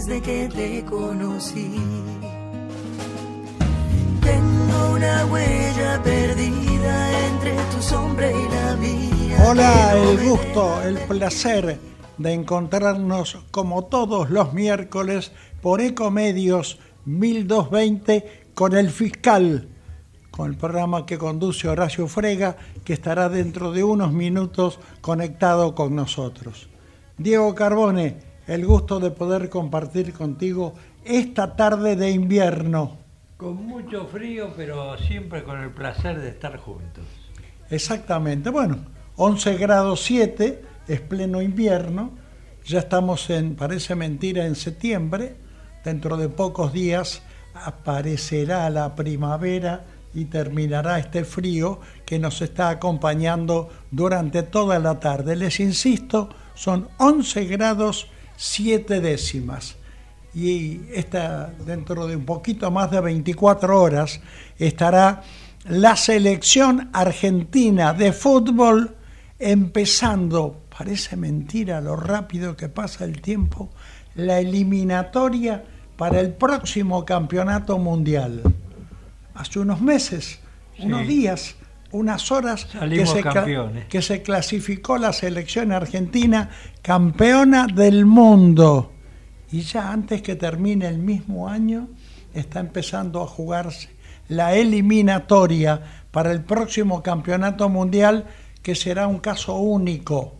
desde que te conocí. Tengo una huella perdida entre tu sombra y la mía. Hola, el gusto, el placer de encontrarnos como todos los miércoles por Ecomedios 1220 con el fiscal, con el programa que conduce Horacio Frega, que estará dentro de unos minutos conectado con nosotros. Diego Carbone, el gusto de poder compartir contigo esta tarde de invierno. Con mucho frío, pero siempre con el placer de estar juntos. Exactamente, bueno, 11 grados 7, es pleno invierno, ya estamos en, parece mentira, en septiembre, dentro de pocos días aparecerá la primavera y terminará este frío que nos está acompañando durante toda la tarde. Les insisto, son 11 grados 7 décimas y esta, dentro de un poquito más de 24 horas estará la selección argentina de fútbol empezando, parece mentira lo rápido que pasa el tiempo, la eliminatoria para el próximo campeonato mundial. Hace unos meses, Sí. unos días, unas horas que se, que se clasificó la selección argentina campeona del mundo. Y ya antes que termine el mismo año, está empezando a jugarse la eliminatoria para el próximo campeonato mundial, que será un caso único,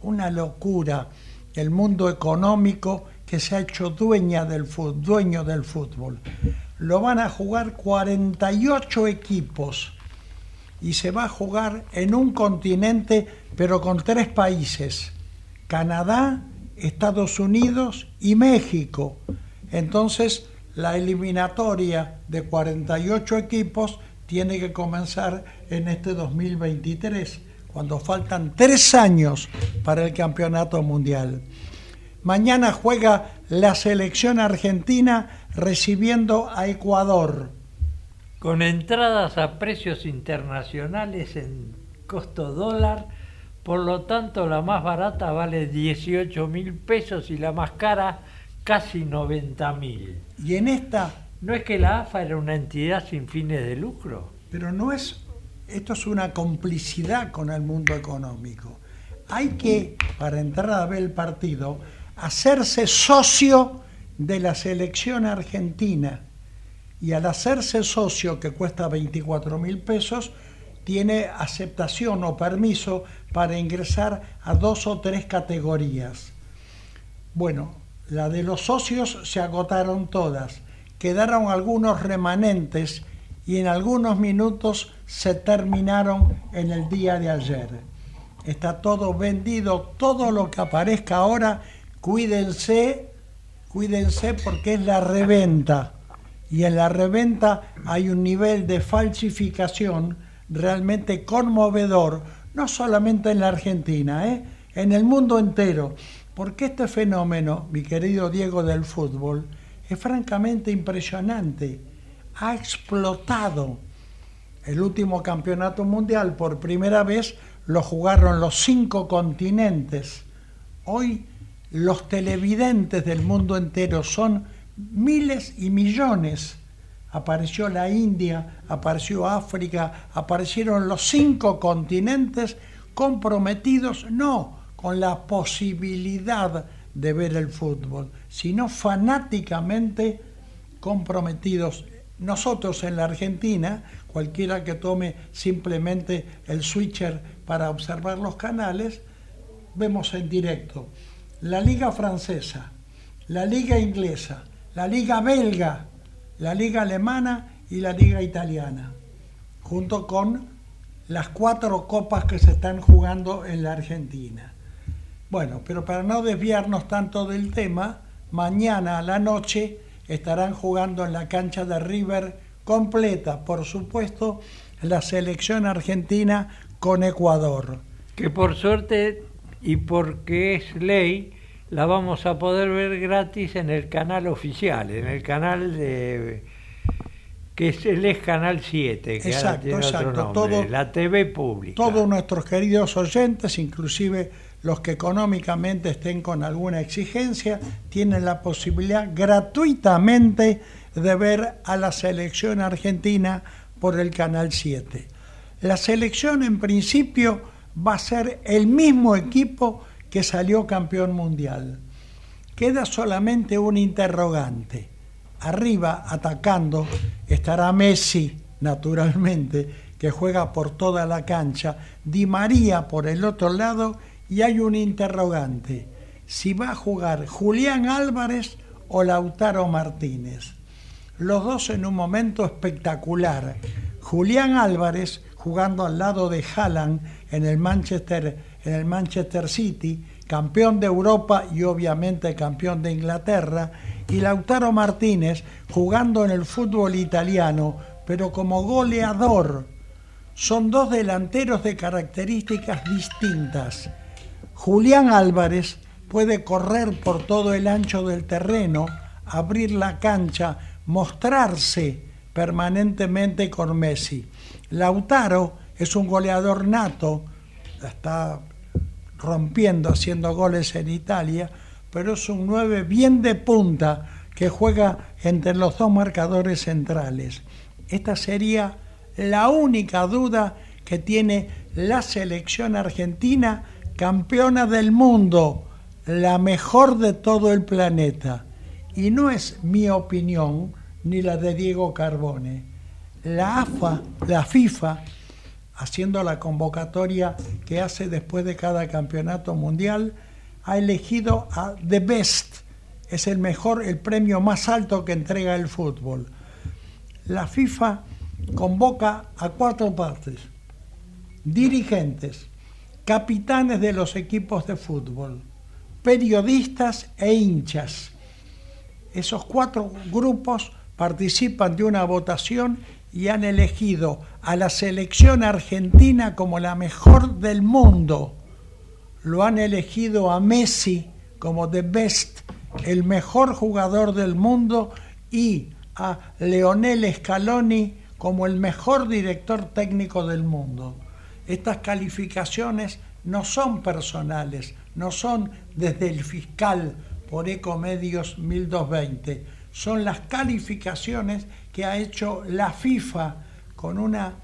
una locura. El mundo económico que se ha hecho dueña del dueño del fútbol. Lo van a jugar 48 equipos y se va a jugar en un continente, pero con tres países, Canadá, Estados Unidos y México. Entonces, la eliminatoria de 48 equipos tiene que comenzar en este 2023, cuando faltan tres años para el campeonato mundial. Mañana juega la selección argentina recibiendo a Ecuador. Con entradas a precios internacionales en costo dólar, por lo tanto la más barata vale 18 mil pesos y la más cara casi 90 mil. Y en esta ¿No es que la AFA era una entidad sin fines de lucro? Pero no es, esto es una complicidad con el mundo económico. Hay que, para entrar a ver el partido, hacerse socio de la selección argentina. Y al hacerse socio, que cuesta 24 mil pesos, tiene aceptación o permiso para ingresar a dos o tres categorías. Bueno, la de los socios se agotaron todas, quedaron algunos remanentes y en algunos minutos se terminaron en el día de ayer. Está todo vendido, todo lo que aparezca ahora, cuídense, cuídense porque es la reventa. Y en la reventa hay un nivel de falsificación realmente conmovedor, no solamente en la Argentina, ¿eh? en el mundo entero. Porque este fenómeno, mi querido Diego del fútbol, es francamente impresionante. Ha explotado. El último campeonato mundial por primera vez lo jugaron los cinco continentes. Hoy los televidentes del mundo entero son miles y millones. Apareció la India, apareció África, aparecieron los cinco continentes comprometidos no con la posibilidad de ver el fútbol, sino fanáticamente comprometidos. Nosotros en la Argentina, cualquiera que tome simplemente el switcher para observar los canales, vemos en directo la liga francesa, la liga inglesa, la liga belga, la liga alemana y la liga italiana, junto con las cuatro copas que se están jugando en la Argentina. Bueno, pero para no desviarnos tanto del tema, mañana a la noche estarán jugando en la cancha de River completa, por supuesto, la selección argentina con Ecuador. Que por suerte y porque es ley, la vamos a poder ver gratis en el canal oficial, en el canal de que es el es Canal 7, que exacto, tiene exacto. otro nombre, la TV pública. Todos nuestros queridos oyentes, inclusive los que económicamente estén con alguna exigencia, tienen la posibilidad gratuitamente de ver a la selección argentina por el Canal 7. La selección en principio va a ser el mismo equipo que salió campeón mundial. Queda solamente un interrogante. Arriba, atacando, estará Messi, naturalmente, que juega por toda la cancha, Di María por el otro lado y hay un interrogante. Si va a jugar Julián Álvarez o Lautaro Martínez. Los dos en un momento espectacular. Julián Álvarez jugando al lado de Haaland en el Manchester, en el Manchester City, campeón de Europa y obviamente campeón de Inglaterra, y Lautaro Martínez jugando en el fútbol italiano, pero como goleador. Son dos delanteros de características distintas. Julián Álvarez puede correr por todo el ancho del terreno, abrir la cancha, mostrarse permanentemente con Messi. Lautaro es un goleador nato, está rompiendo, haciendo goles en Italia, pero es un 9 bien de punta que juega entre los dos marcadores centrales. Esta sería la única duda que tiene la selección argentina, campeona del mundo, la mejor de todo el planeta. Y no es mi opinión ni la de Diego Carbone. La AFA, la FIFA, haciendo la convocatoria que hace después de cada campeonato mundial, ha elegido a The Best. Es el mejor, el premio más alto que entrega el fútbol. La FIFA convoca a cuatro partes. Dirigentes, capitanes de los equipos de fútbol, periodistas e hinchas. Esos cuatro grupos participan de una votación y han elegido a la selección argentina como la mejor del mundo. Lo han elegido a Messi como the best, el mejor jugador del mundo, y a Leonel Scaloni como el mejor director técnico del mundo. Estas calificaciones no son personales, no son desde el fiscal por Ecomedios 1220, son las calificaciones que ha hecho la FIFA con una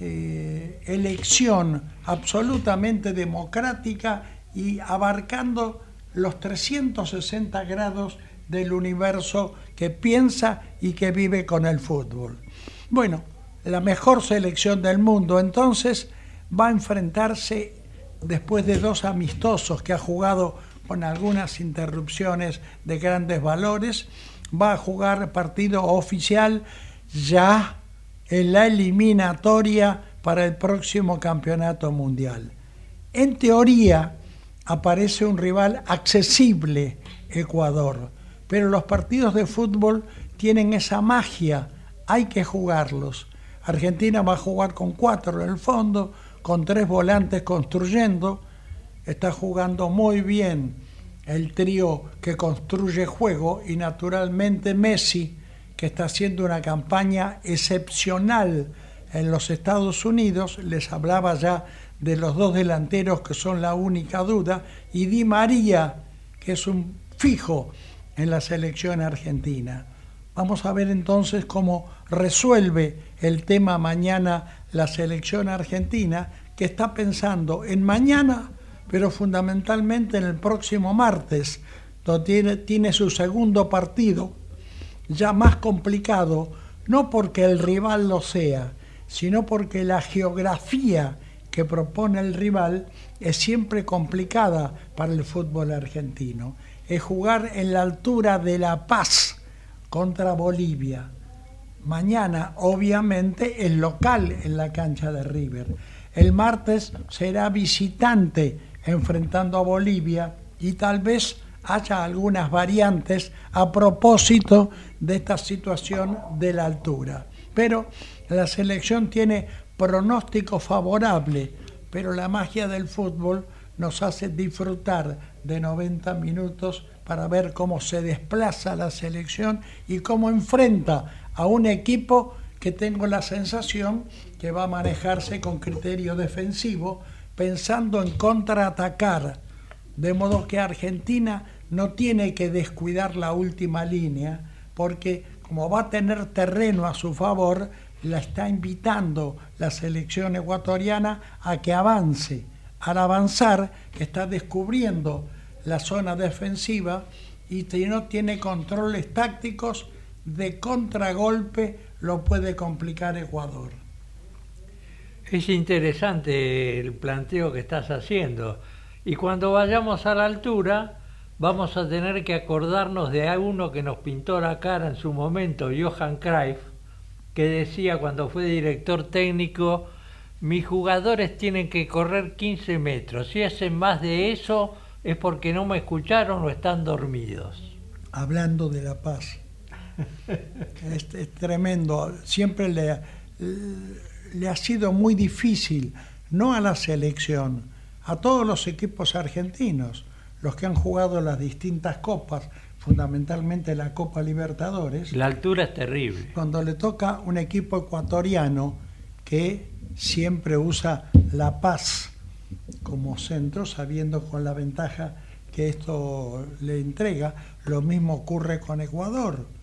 eh, elección absolutamente democrática y abarcando los 360 grados del universo que piensa y que vive con el fútbol. Bueno, la mejor selección del mundo entonces va a enfrentarse después de dos amistosos que ha jugado con algunas interrupciones de grandes valores va a jugar partido oficial ya en la eliminatoria para el próximo campeonato mundial. En teoría aparece un rival accesible, Ecuador, pero los partidos de fútbol tienen esa magia, hay que jugarlos. Argentina va a jugar con cuatro en el fondo, con tres volantes construyendo, está jugando muy bien el trío que construye juego y naturalmente Messi, que está haciendo una campaña excepcional en los Estados Unidos, les hablaba ya de los dos delanteros que son la única duda, y Di María, que es un fijo en la selección argentina. Vamos a ver entonces cómo resuelve el tema mañana la selección argentina, que está pensando en mañana pero fundamentalmente en el próximo martes, donde tiene, su segundo partido, ya más complicado, no porque el rival lo sea, sino porque la geografía que propone el rival es siempre complicada para el fútbol argentino. Es jugar en la altura de La Paz contra Bolivia. Mañana, obviamente, el local en la cancha de River. El martes será visitante enfrentando a Bolivia y tal vez haya algunas variantes a propósito de esta situación de la altura. Pero la selección tiene pronóstico favorable, pero la magia del fútbol nos hace disfrutar de 90 minutos para ver cómo se desplaza la selección y cómo enfrenta a un equipo que tengo la sensación que va a manejarse con criterio defensivo, pensando en contraatacar, de modo que Argentina no tiene que descuidar la última línea, porque como va a tener terreno a su favor, la está invitando la selección ecuatoriana a que avance. Al avanzar, está descubriendo la zona defensiva y si no tiene controles tácticos de contragolpe, lo puede complicar Ecuador. Es interesante el planteo que estás haciendo. Y cuando vayamos a la altura, vamos a tener que acordarnos de uno que nos pintó la cara en su momento, Johan Cruyff, que decía cuando fue director técnico, mis jugadores tienen que correr 15 metros. Si hacen más de eso es porque no me escucharon o están dormidos. Hablando de la paz. es, tremendo. Siempre le, le ha sido muy difícil, no a la selección, a todos los equipos argentinos, los que han jugado las distintas copas, fundamentalmente la Copa Libertadores. La altura es terrible. Cuando le toca un equipo ecuatoriano que siempre usa la paz como centro, sabiendo con la ventaja que esto le entrega, lo mismo ocurre con Ecuador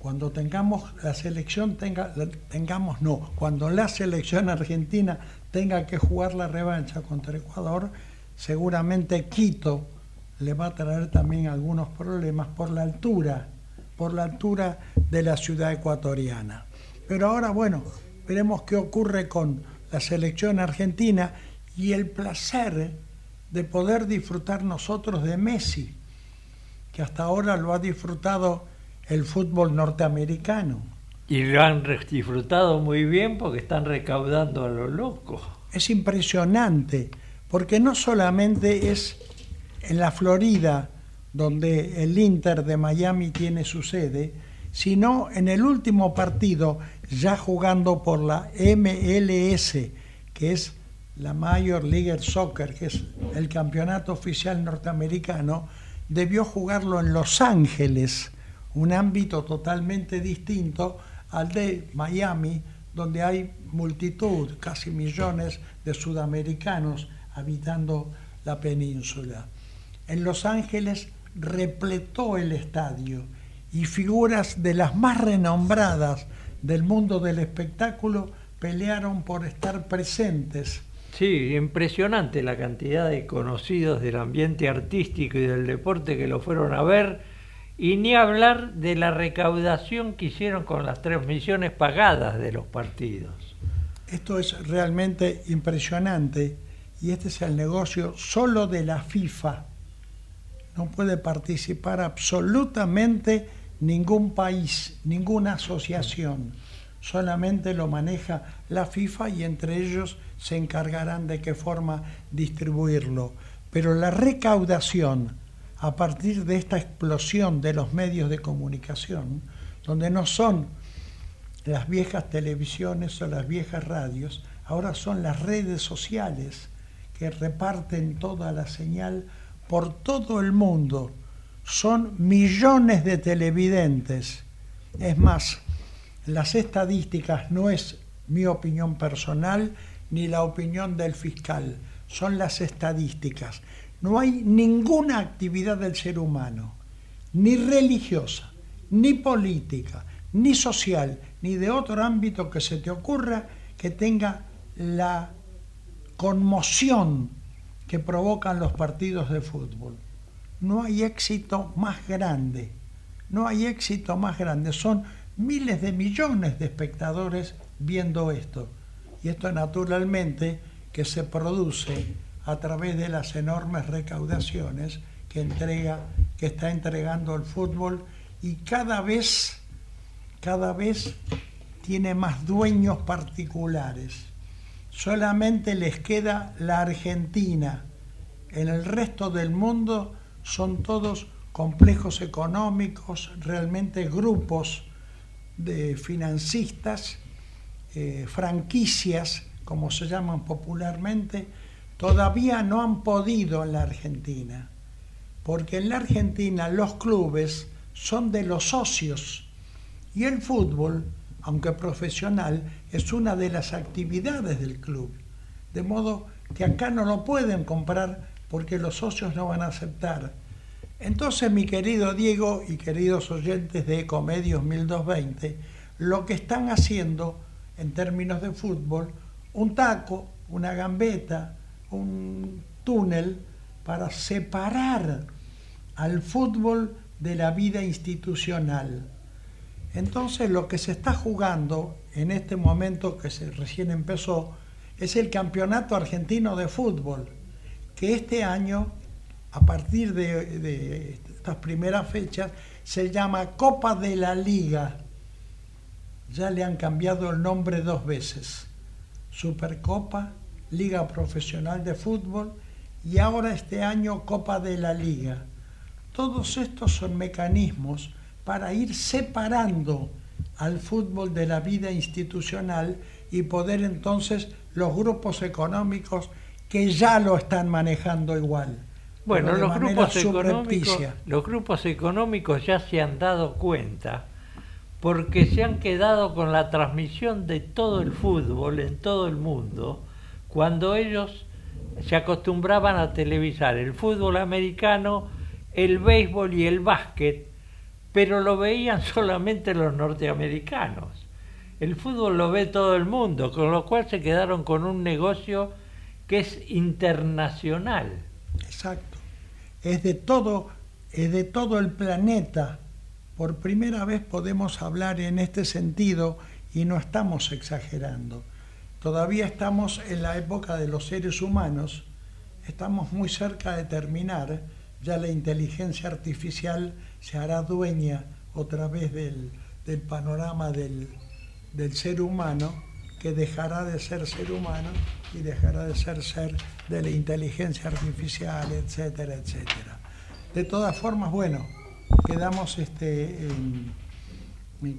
cuando tengamos la selección tenga tengamos no cuando la selección argentina tenga que jugar la revancha contra Ecuador seguramente Quito le va a traer también algunos problemas por la altura por la altura de la ciudad ecuatoriana. Pero ahora bueno veremos qué ocurre con la selección argentina y el placer de poder disfrutar nosotros de Messi que hasta ahora lo ha disfrutado el fútbol norteamericano. Y lo han disfrutado muy bien porque están recaudando a lo loco. Es impresionante, porque no solamente es en la Florida donde el Inter de Miami tiene su sede, sino en el último partido, ya jugando por la MLS, que es la Major League Soccer, que es el campeonato oficial norteamericano, debió jugarlo en Los Ángeles, un ámbito totalmente distinto al de Miami, donde hay multitud, casi millones de sudamericanos habitando la península. En Los Ángeles repletó el estadio y figuras de las más renombradas del mundo del espectáculo pelearon por estar presentes. Sí, impresionante la cantidad de conocidos del ambiente artístico y del deporte que lo fueron a ver y ni hablar de la recaudación que hicieron con las transmisiones pagadas de los partidos. Esto es realmente impresionante y este es el negocio solo de la FIFA. No puede participar absolutamente ningún país, ninguna asociación. Solamente lo maneja la FIFA y entre ellos se encargarán de qué forma distribuirlo. Pero la recaudación a partir de esta explosión de los medios de comunicación, donde no son las viejas televisiones o las viejas radios, ahora son las redes sociales que reparten toda la señal por todo el mundo. Son millones de televidentes. Es más, las estadísticas no es mi opinión personal ni la opinión del fiscal, son las estadísticas. No hay ninguna actividad del ser humano, ni religiosa, ni política, ni social, ni de otro ámbito que se te ocurra que tenga la conmoción que provocan los partidos de fútbol. No hay éxito más grande, no hay éxito más grande. Son miles de millones de espectadores viendo esto. Y esto naturalmente que se produce a través de las enormes recaudaciones que entrega, que está entregando el fútbol y cada vez, cada vez tiene más dueños particulares. Solamente les queda la Argentina. En el resto del mundo son todos complejos económicos, realmente grupos de financistas, eh, franquicias, como se llaman popularmente, todavía no han podido en la Argentina, porque en la Argentina los clubes son de los socios y el fútbol, aunque profesional, es una de las actividades del club. De modo que acá no lo pueden comprar porque los socios no van a aceptar. Entonces, mi querido Diego y queridos oyentes de Ecomedios 1220, lo que están haciendo en términos de fútbol, un taco, una gambeta, un túnel para separar al fútbol de la vida institucional. Entonces lo que se está jugando en este momento que se recién empezó es el Campeonato Argentino de Fútbol, que este año, a partir de, estas primeras fechas, se llama Copa de la Liga. Ya le han cambiado el nombre dos veces. Supercopa, Liga Profesional de Fútbol y ahora este año Copa de la Liga. Todos estos son mecanismos para ir separando al fútbol de la vida institucional y poder entonces los grupos económicos que ya lo están manejando igual. Bueno, los grupos, económicos, los grupos económicos ya se han dado cuenta porque se han quedado con la transmisión de todo el fútbol en todo el mundo cuando ellos se acostumbraban a televisar el fútbol americano, el béisbol y el básquet, pero lo veían solamente los norteamericanos. El fútbol lo ve todo el mundo, con lo cual se quedaron con un negocio que es internacional. Exacto. Es de todo, es de todo el planeta. Por primera vez podemos hablar en este sentido y no estamos exagerando. Todavía estamos en la época de los seres humanos, estamos muy cerca de terminar, ya la inteligencia artificial se hará dueña otra vez del, panorama del, del ser humano, que dejará de ser ser humano y dejará de ser ser de la inteligencia artificial, etcétera, etcétera. De todas formas, bueno, quedamos este, en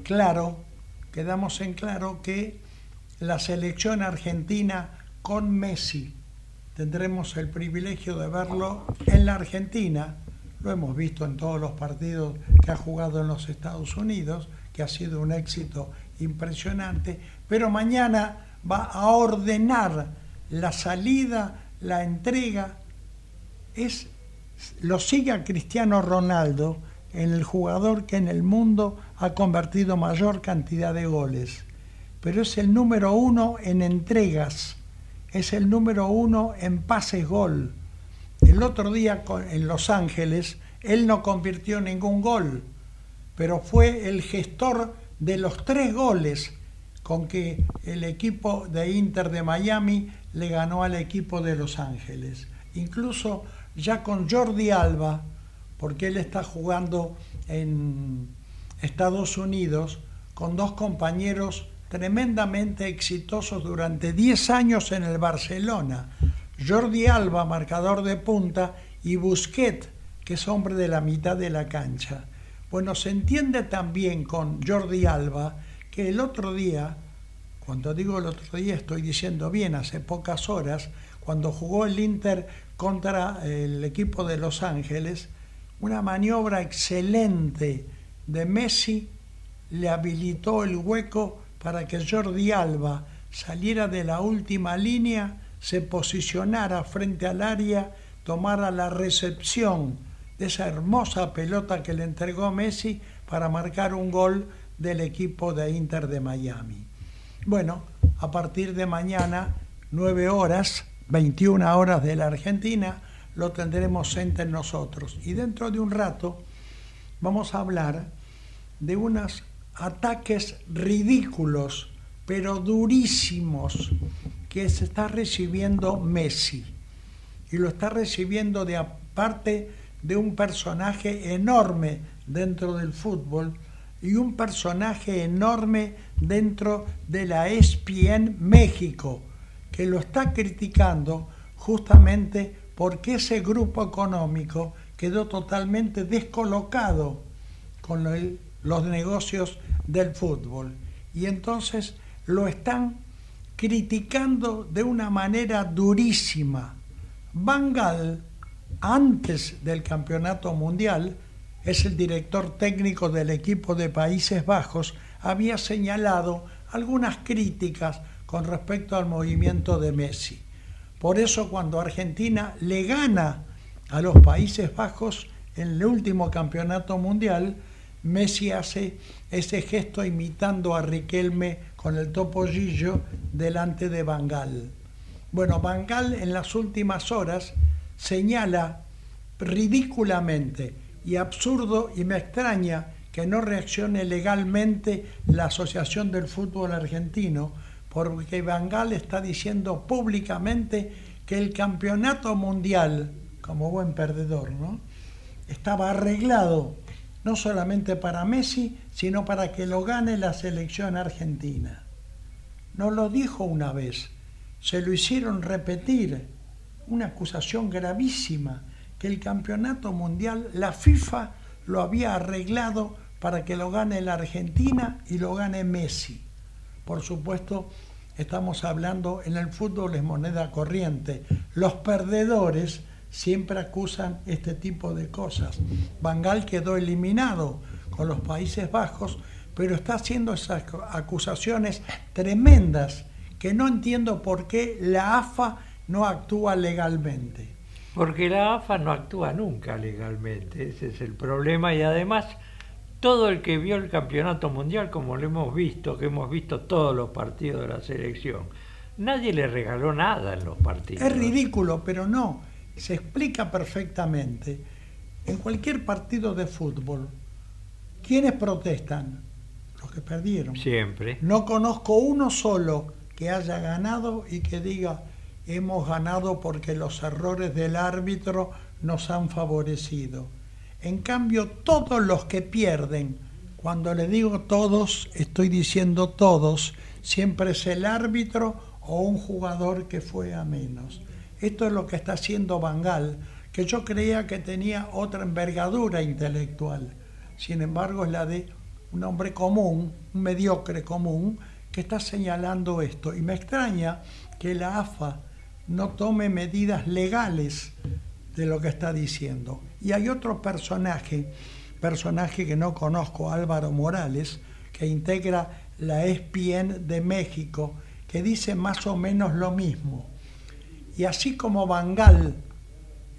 claro, quedamos en claro que la selección argentina con Messi. Tendremos el privilegio de verlo en la Argentina. Lo hemos visto en todos los partidos que ha jugado en los Estados Unidos, que ha sido un éxito impresionante. Pero mañana va a ordenar la salida, la entrega. Es, lo sigue a Cristiano Ronaldo en el jugador que en el mundo ha convertido mayor cantidad de goles pero es el número uno en entregas, es el número uno en pases gol. El otro día en Los Ángeles, él no convirtió ningún gol, pero fue el gestor de los tres goles con que el equipo de Inter de Miami le ganó al equipo de Los Ángeles. Incluso ya con Jordi Alba, porque él está jugando en Estados Unidos con dos compañeros tremendamente exitosos durante 10 años en el Barcelona. Jordi Alba, marcador de punta, y Busquet, que es hombre de la mitad de la cancha. Bueno, se entiende también con Jordi Alba que el otro día, cuando digo el otro día estoy diciendo bien, hace pocas horas, cuando jugó el Inter contra el equipo de Los Ángeles, una maniobra excelente de Messi le habilitó el hueco para que Jordi Alba saliera de la última línea, se posicionara frente al área, tomara la recepción de esa hermosa pelota que le entregó Messi para marcar un gol del equipo de Inter de Miami. Bueno, a partir de mañana, 9 horas, 21 horas de la Argentina, lo tendremos entre nosotros. Y dentro de un rato vamos a hablar de unas ataques ridículos, pero durísimos, que se está recibiendo Messi. Y lo está recibiendo de aparte de un personaje enorme dentro del fútbol y un personaje enorme dentro de la ESPN México, que lo está criticando justamente porque ese grupo económico quedó totalmente descolocado con los negocios del fútbol. Y entonces lo están criticando de una manera durísima. Bangal, antes del campeonato mundial, es el director técnico del equipo de Países Bajos, había señalado algunas críticas con respecto al movimiento de Messi. Por eso cuando Argentina le gana a los Países Bajos en el último campeonato mundial, Messi hace ese gesto imitando a Riquelme con el topollillo delante de Bangal. Bueno, Bangal en las últimas horas señala ridículamente y absurdo y me extraña que no reaccione legalmente la Asociación del Fútbol Argentino, porque Bangal está diciendo públicamente que el campeonato mundial, como buen perdedor, ¿no? estaba arreglado no solamente para Messi, sino para que lo gane la selección argentina. No lo dijo una vez, se lo hicieron repetir, una acusación gravísima, que el campeonato mundial, la FIFA lo había arreglado para que lo gane la Argentina y lo gane Messi. Por supuesto, estamos hablando en el fútbol es moneda corriente. Los perdedores siempre acusan este tipo de cosas. Bangal quedó eliminado con los Países Bajos, pero está haciendo esas acusaciones tremendas que no entiendo por qué la AFA no actúa legalmente. Porque la AFA no actúa nunca legalmente, ese es el problema y además todo el que vio el campeonato mundial, como lo hemos visto, que hemos visto todos los partidos de la selección, nadie le regaló nada en los partidos. Es ridículo, pero no se explica perfectamente. En cualquier partido de fútbol, ¿quiénes protestan? Los que perdieron. Siempre. No conozco uno solo que haya ganado y que diga, hemos ganado porque los errores del árbitro nos han favorecido. En cambio, todos los que pierden, cuando le digo todos, estoy diciendo todos, siempre es el árbitro o un jugador que fue a menos. Esto es lo que está haciendo Bangal, que yo creía que tenía otra envergadura intelectual. Sin embargo, es la de un hombre común, un mediocre común, que está señalando esto. Y me extraña que la AFA no tome medidas legales de lo que está diciendo. Y hay otro personaje, personaje que no conozco, Álvaro Morales, que integra la ESPN de México, que dice más o menos lo mismo. Y así como Bangal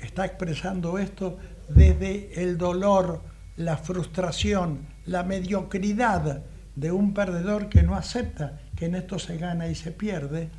está expresando esto desde el dolor, la frustración, la mediocridad de un perdedor que no acepta que en esto se gana y se pierde,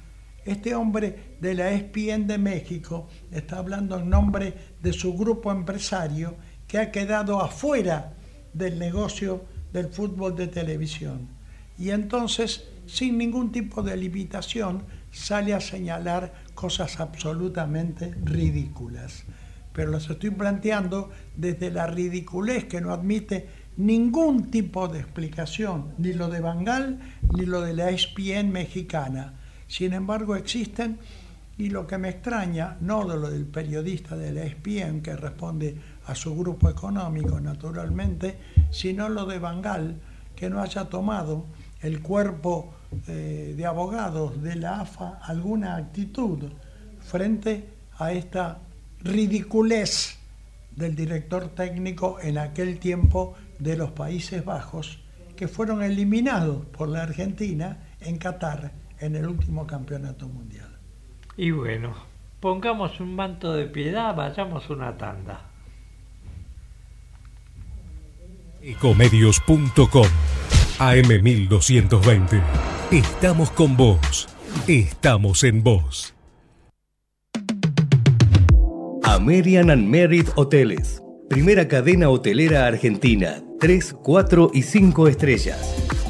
este hombre de la ESPN de México está hablando en nombre de su grupo empresario que ha quedado afuera del negocio del fútbol de televisión. Y entonces, sin ningún tipo de limitación, sale a señalar cosas absolutamente ridículas. Pero las estoy planteando desde la ridiculez que no admite ningún tipo de explicación, ni lo de Bangal ni lo de la ESPN mexicana. Sin embargo, existen y lo que me extraña, no de lo del periodista de la ESPN que responde a su grupo económico naturalmente, sino lo de Bangal que no haya tomado el cuerpo eh, de abogados de la AFA alguna actitud frente a esta ridiculez del director técnico en aquel tiempo de los Países Bajos, que fueron eliminados por la Argentina en Qatar en el último campeonato mundial. Y bueno, pongamos un manto de piedad, vayamos una tanda. Ecomedios.com AM1220. Estamos con vos. Estamos en vos. American and Merit Hoteles. Primera cadena hotelera argentina. 3, 4 y 5 estrellas.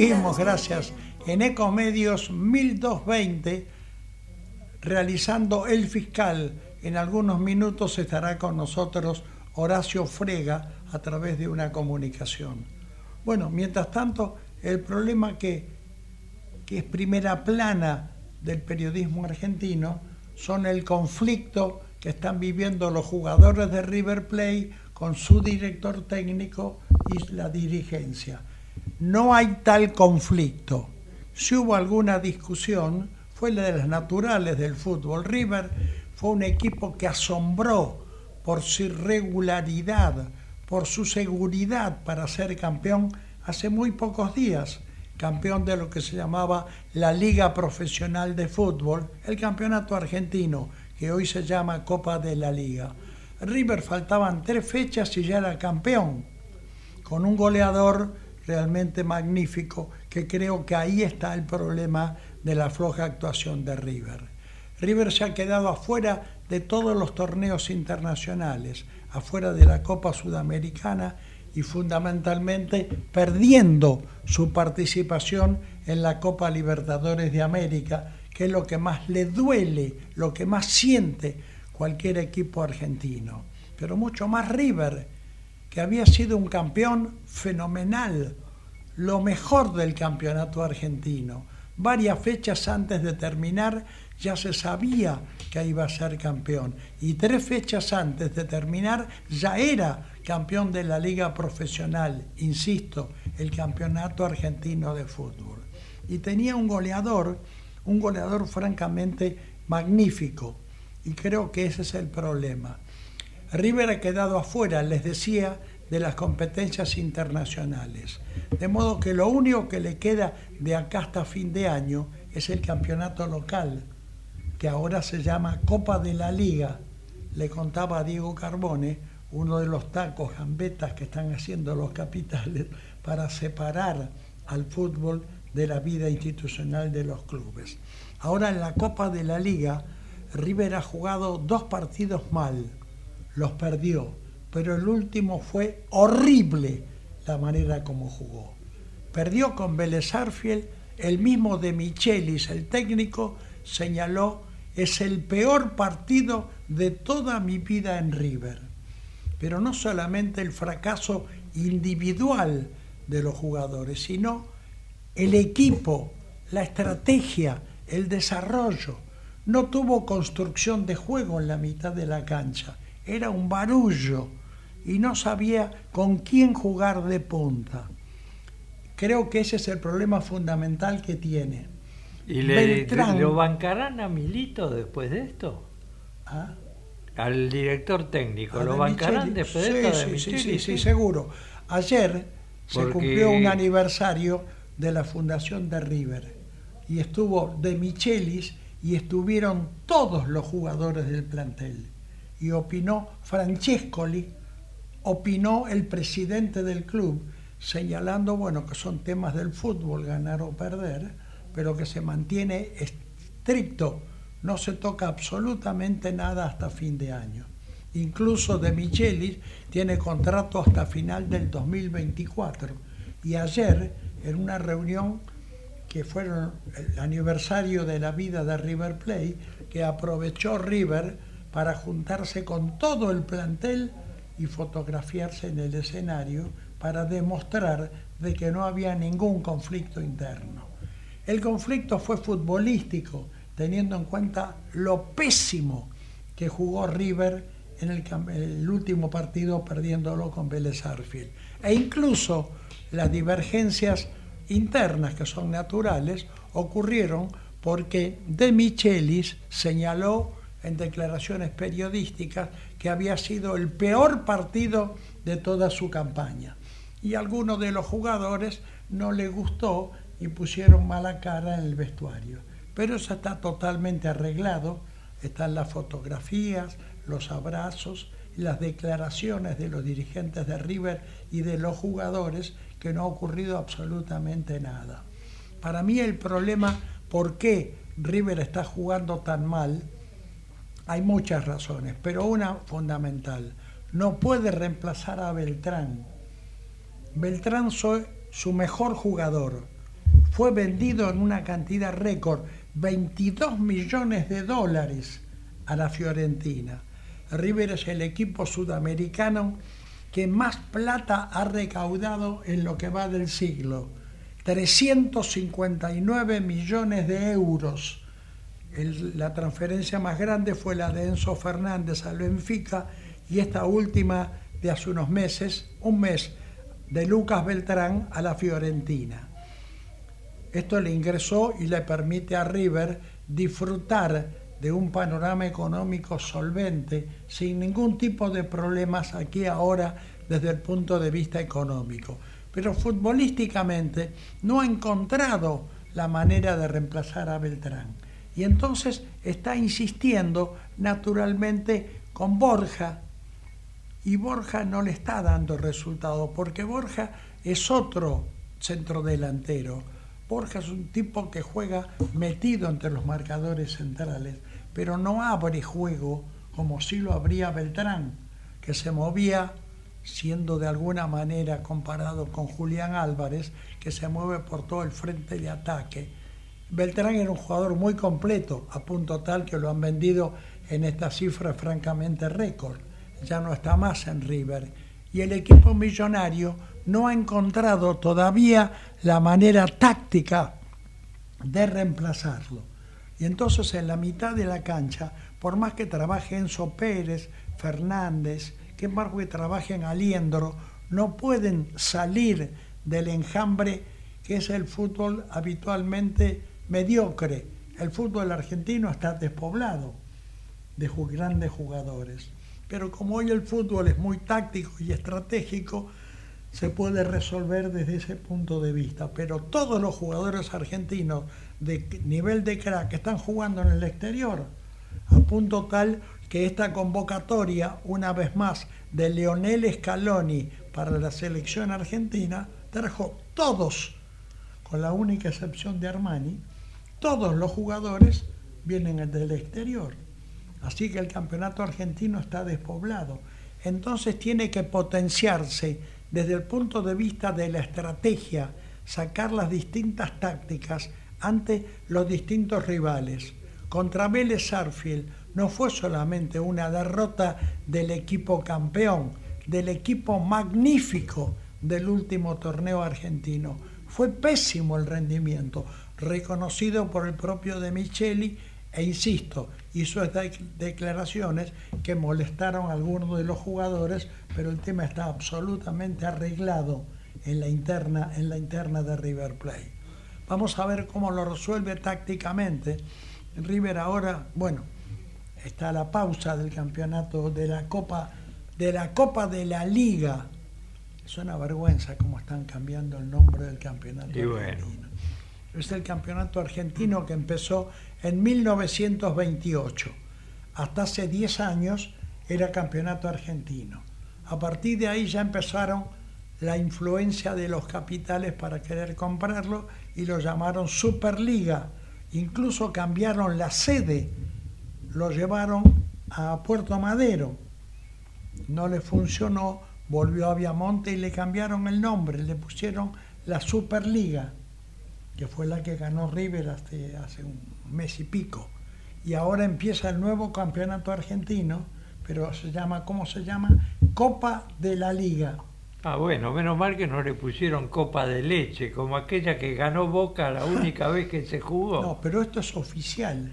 Seguimos, gracias, en Ecomedios 1220, realizando el fiscal. En algunos minutos estará con nosotros Horacio Frega a través de una comunicación. Bueno, mientras tanto, el problema que, que es primera plana del periodismo argentino son el conflicto que están viviendo los jugadores de River Plate con su director técnico y la dirigencia. No hay tal conflicto. Si hubo alguna discusión, fue la de las naturales del fútbol. River fue un equipo que asombró por su irregularidad, por su seguridad para ser campeón hace muy pocos días, campeón de lo que se llamaba la Liga Profesional de Fútbol, el campeonato argentino, que hoy se llama Copa de la Liga. River faltaban tres fechas y ya era campeón, con un goleador realmente magnífico, que creo que ahí está el problema de la floja actuación de River. River se ha quedado afuera de todos los torneos internacionales, afuera de la Copa Sudamericana y fundamentalmente perdiendo su participación en la Copa Libertadores de América, que es lo que más le duele, lo que más siente cualquier equipo argentino. Pero mucho más River, que había sido un campeón fenomenal, lo mejor del campeonato argentino. Varias fechas antes de terminar ya se sabía que iba a ser campeón y tres fechas antes de terminar ya era campeón de la liga profesional, insisto, el campeonato argentino de fútbol. Y tenía un goleador, un goleador francamente magnífico y creo que ese es el problema. River ha quedado afuera, les decía, de las competencias internacionales. De modo que lo único que le queda de acá hasta fin de año es el campeonato local, que ahora se llama Copa de la Liga. Le contaba a Diego Carbone, uno de los tacos, gambetas que están haciendo los capitales para separar al fútbol de la vida institucional de los clubes. Ahora en la Copa de la Liga, River ha jugado dos partidos mal, los perdió, pero el último fue horrible la manera como jugó. Perdió con Vélez Arfiel, el mismo de Michelis, el técnico, señaló, es el peor partido de toda mi vida en River. Pero no solamente el fracaso individual de los jugadores, sino el equipo, la estrategia, el desarrollo. No tuvo construcción de juego en la mitad de la cancha, era un barullo y no sabía con quién jugar de punta. Creo que ese es el problema fundamental que tiene. ¿Y le, lo bancarán a Milito después de esto? ¿Ah? Al director técnico, ¿lo De bancarán Micheli. después sí, de esto? de sí, sí, sí, sí, seguro. Ayer se cumplió un aniversario de la fundación de River y estuvo de Michelis y estuvieron todos los jugadores del plantel. Y opinó Francescoli, opinó el presidente del club, señalando, bueno, que son temas del fútbol, ganar o perder, pero que se mantiene estricto, no se toca absolutamente nada hasta fin de año. Incluso De Michelis tiene contrato hasta final del 2024. Y ayer, en una reunión que fueron el aniversario de la vida de River Plate, que aprovechó River para juntarse con todo el plantel y fotografiarse en el escenario para demostrar de que no había ningún conflicto interno. El conflicto fue futbolístico, teniendo en cuenta lo pésimo que jugó River en el, el último partido perdiéndolo con Vélez Arfield. E incluso las divergencias internas que son naturales ocurrieron porque De Michelis señaló en declaraciones periodísticas que había sido el peor partido de toda su campaña. Y a algunos de los jugadores no le gustó y pusieron mala cara en el vestuario. Pero eso está totalmente arreglado, están las fotografías, los abrazos, las declaraciones de los dirigentes de River y de los jugadores que no ha ocurrido absolutamente nada. Para mí el problema, ¿por qué River está jugando tan mal? Hay muchas razones, pero una fundamental. No puede reemplazar a Beltrán. Beltrán es su mejor jugador. Fue vendido en una cantidad récord, 22 millones de dólares a la Fiorentina. River es el equipo sudamericano que más plata ha recaudado en lo que va del siglo. 359 millones de euros. La transferencia más grande fue la de Enzo Fernández al Benfica y esta última de hace unos meses, un mes, de Lucas Beltrán a la Fiorentina. Esto le ingresó y le permite a River disfrutar de un panorama económico solvente, sin ningún tipo de problemas aquí ahora desde el punto de vista económico. Pero futbolísticamente no ha encontrado la manera de reemplazar a Beltrán. Y entonces está insistiendo naturalmente con Borja. Y Borja no le está dando resultado porque Borja es otro centrodelantero. Borja es un tipo que juega metido entre los marcadores centrales pero no abre juego como si lo abría Beltrán, que se movía siendo de alguna manera comparado con Julián Álvarez, que se mueve por todo el frente de ataque. Beltrán era un jugador muy completo, a punto tal que lo han vendido en esta cifra francamente récord. Ya no está más en River. Y el equipo millonario no ha encontrado todavía la manera táctica de reemplazarlo. Y entonces en la mitad de la cancha, por más que trabaje Enzo Pérez, Fernández, que más que trabajen Aliendro, no pueden salir del enjambre que es el fútbol habitualmente mediocre. El fútbol argentino está despoblado de grandes jugadores. Pero como hoy el fútbol es muy táctico y estratégico, se puede resolver desde ese punto de vista. Pero todos los jugadores argentinos de nivel de crack están jugando en el exterior, a punto tal que esta convocatoria, una vez más, de Leonel Scaloni para la selección argentina, trajo todos, con la única excepción de Armani, todos los jugadores vienen del exterior. Así que el campeonato argentino está despoblado. Entonces tiene que potenciarse desde el punto de vista de la estrategia, sacar las distintas tácticas ante los distintos rivales. Contra Vélez Sarfield no fue solamente una derrota del equipo campeón, del equipo magnífico del último torneo argentino. Fue pésimo el rendimiento, reconocido por el propio De Micheli e insisto, hizo estas declaraciones que molestaron a algunos de los jugadores, pero el tema está absolutamente arreglado en la interna, en la interna de River Plate. Vamos a ver cómo lo resuelve tácticamente. River ahora, bueno, está la pausa del campeonato de la Copa de la Copa de la Liga. Es una vergüenza cómo están cambiando el nombre del campeonato argentino. Es el campeonato argentino que empezó en 1928. Hasta hace 10 años era campeonato argentino. A partir de ahí ya empezaron la influencia de los capitales para querer comprarlo y lo llamaron Superliga. Incluso cambiaron la sede, lo llevaron a Puerto Madero. No le funcionó, volvió a Viamonte y le cambiaron el nombre, le pusieron la Superliga, que fue la que ganó River hace, hace un mes y pico. y ahora empieza el nuevo campeonato argentino, pero se llama, ¿cómo se llama? Copa de la Liga. Ah, bueno, menos mal que no le pusieron copa de leche, como aquella que ganó Boca la única vez que se jugó. No, pero esto es oficial.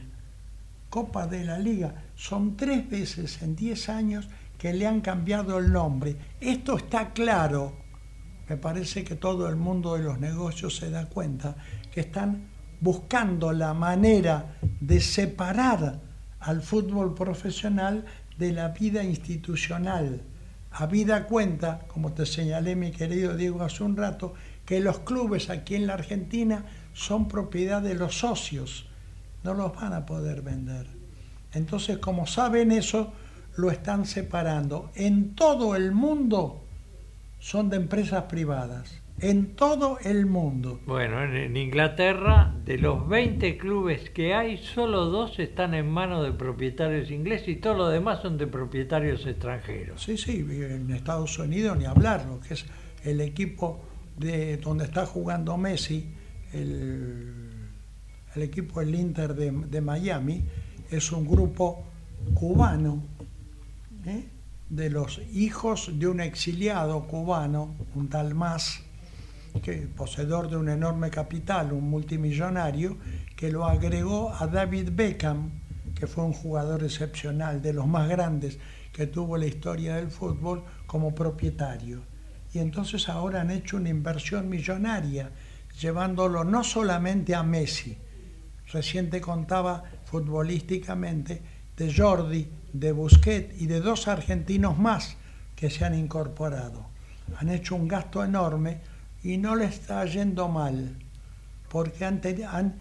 Copa de la Liga. Son tres veces en 10 años que le han cambiado el nombre. Esto está claro. Me parece que todo el mundo de los negocios se da cuenta que están buscando la manera de separar al fútbol profesional de la vida institucional. Habida cuenta, como te señalé mi querido Diego hace un rato, que los clubes aquí en la Argentina son propiedad de los socios, no los van a poder vender. Entonces, como saben eso, lo están separando. En todo el mundo son de empresas privadas en todo el mundo. Bueno, en, Inglaterra, de los 20 clubes que hay, solo dos están en manos de propietarios ingleses y todos los demás son de propietarios extranjeros. Sí, sí, en Estados Unidos ni hablar, lo que es el equipo de donde está jugando Messi, el, el equipo del Inter de, de, Miami, es un grupo cubano. ¿eh? De los hijos de un exiliado cubano, un tal Más, que poseedor de un enorme capital, un multimillonario, que lo agregó a David Beckham, que fue un jugador excepcional, de los más grandes que tuvo la historia del fútbol, como propietario. Y entonces ahora han hecho una inversión millonaria, llevándolo no solamente a Messi, reciente contaba futbolísticamente de Jordi, de Busquets y de dos argentinos más que se han incorporado. Han hecho un gasto enorme y no le está yendo mal, porque han,